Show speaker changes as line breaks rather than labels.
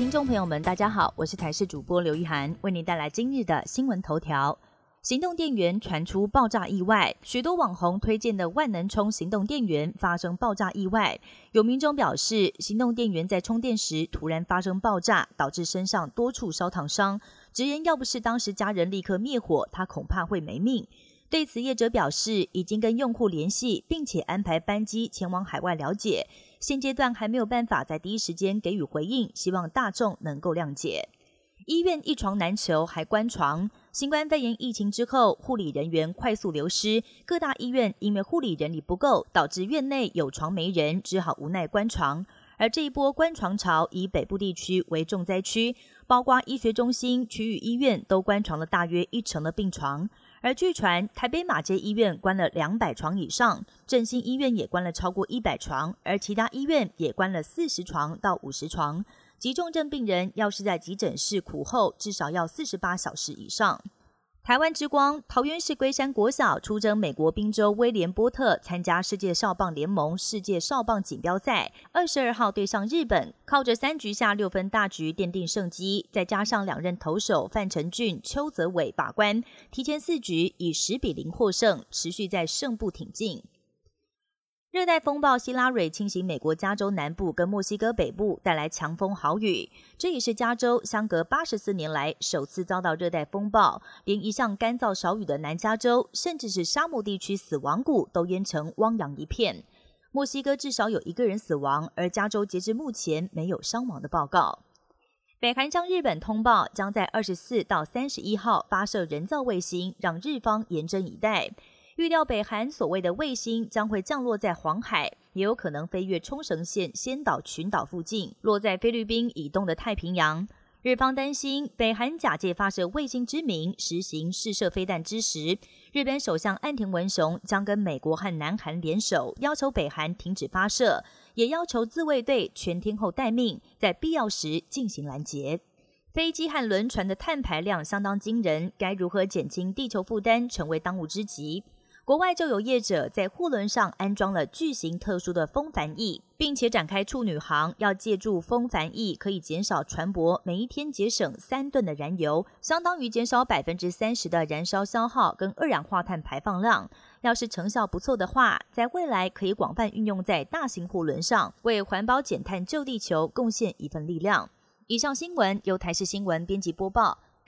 听众朋友们，大家好，我是台视主播刘一涵，为您带来今日的新闻头条。行动电源传出爆炸意外，许多网红推荐的万能充行动电源发生爆炸意外。有民众表示，行动电源在充电时突然发生爆炸，导致身上多处烧烫伤，直言要不是当时家人立刻灭火，他恐怕会没命。对此，业者表示已经跟用户联系，并且安排班机前往海外了解。现阶段还没有办法在第一时间给予回应，希望大众能够谅解。医院一床难求，还关床。新冠肺炎疫情之后，护理人员快速流失，各大医院因为护理人力不够，导致院内有床没人，只好无奈关床。而这一波关床潮，以北部地区为重灾区，包括医学中心、区域医院都关床了大约一成的病床。而据传，台北马街医院关了两百床以上，振兴医院也关了超过一百床，而其他医院也关了四十床到五十床。急重症病人要是在急诊室苦候，至少要四十八小时以上。台湾之光桃园市龟山国小出征美国宾州威廉波特参加世界少棒联盟世界少棒锦标赛，二十二号对上日本，靠着三局下六分大局奠定胜机，再加上两任投手范成俊、邱泽伟把关，提前四局以十比零获胜，持续在胜部挺进。热带风暴希拉蕊侵袭美国加州南部跟墨西哥北部，带来强风豪雨。这也是加州相隔八十四年来首次遭到热带风暴，连一向干燥少雨的南加州，甚至是沙漠地区死亡谷都淹成汪洋一片。墨西哥至少有一个人死亡，而加州截至目前没有伤亡的报告。北韩向日本通报，将在二十四到三十一号发射人造卫星，让日方严阵以待。预料北韩所谓的卫星将会降落在黄海，也有可能飞越冲绳县仙岛群岛附近，落在菲律宾以东的太平洋。日方担心北韩假借发射卫星之名实行试射飞弹之时，日本首相岸田文雄将跟美国和南韩联手，要求北韩停止发射，也要求自卫队全天候待命，在必要时进行拦截。飞机和轮船的碳排量相当惊人，该如何减轻地球负担，成为当务之急。国外就有业者在货轮上安装了巨型特殊的风帆翼，并且展开处女航，要借助风帆翼可以减少船舶每一天节省三吨的燃油，相当于减少百分之三十的燃烧消耗跟二氧化碳排放量。要是成效不错的话，在未来可以广泛运用在大型货轮上，为环保减碳救地球贡献一份力量。以上新闻由台视新闻编辑播报。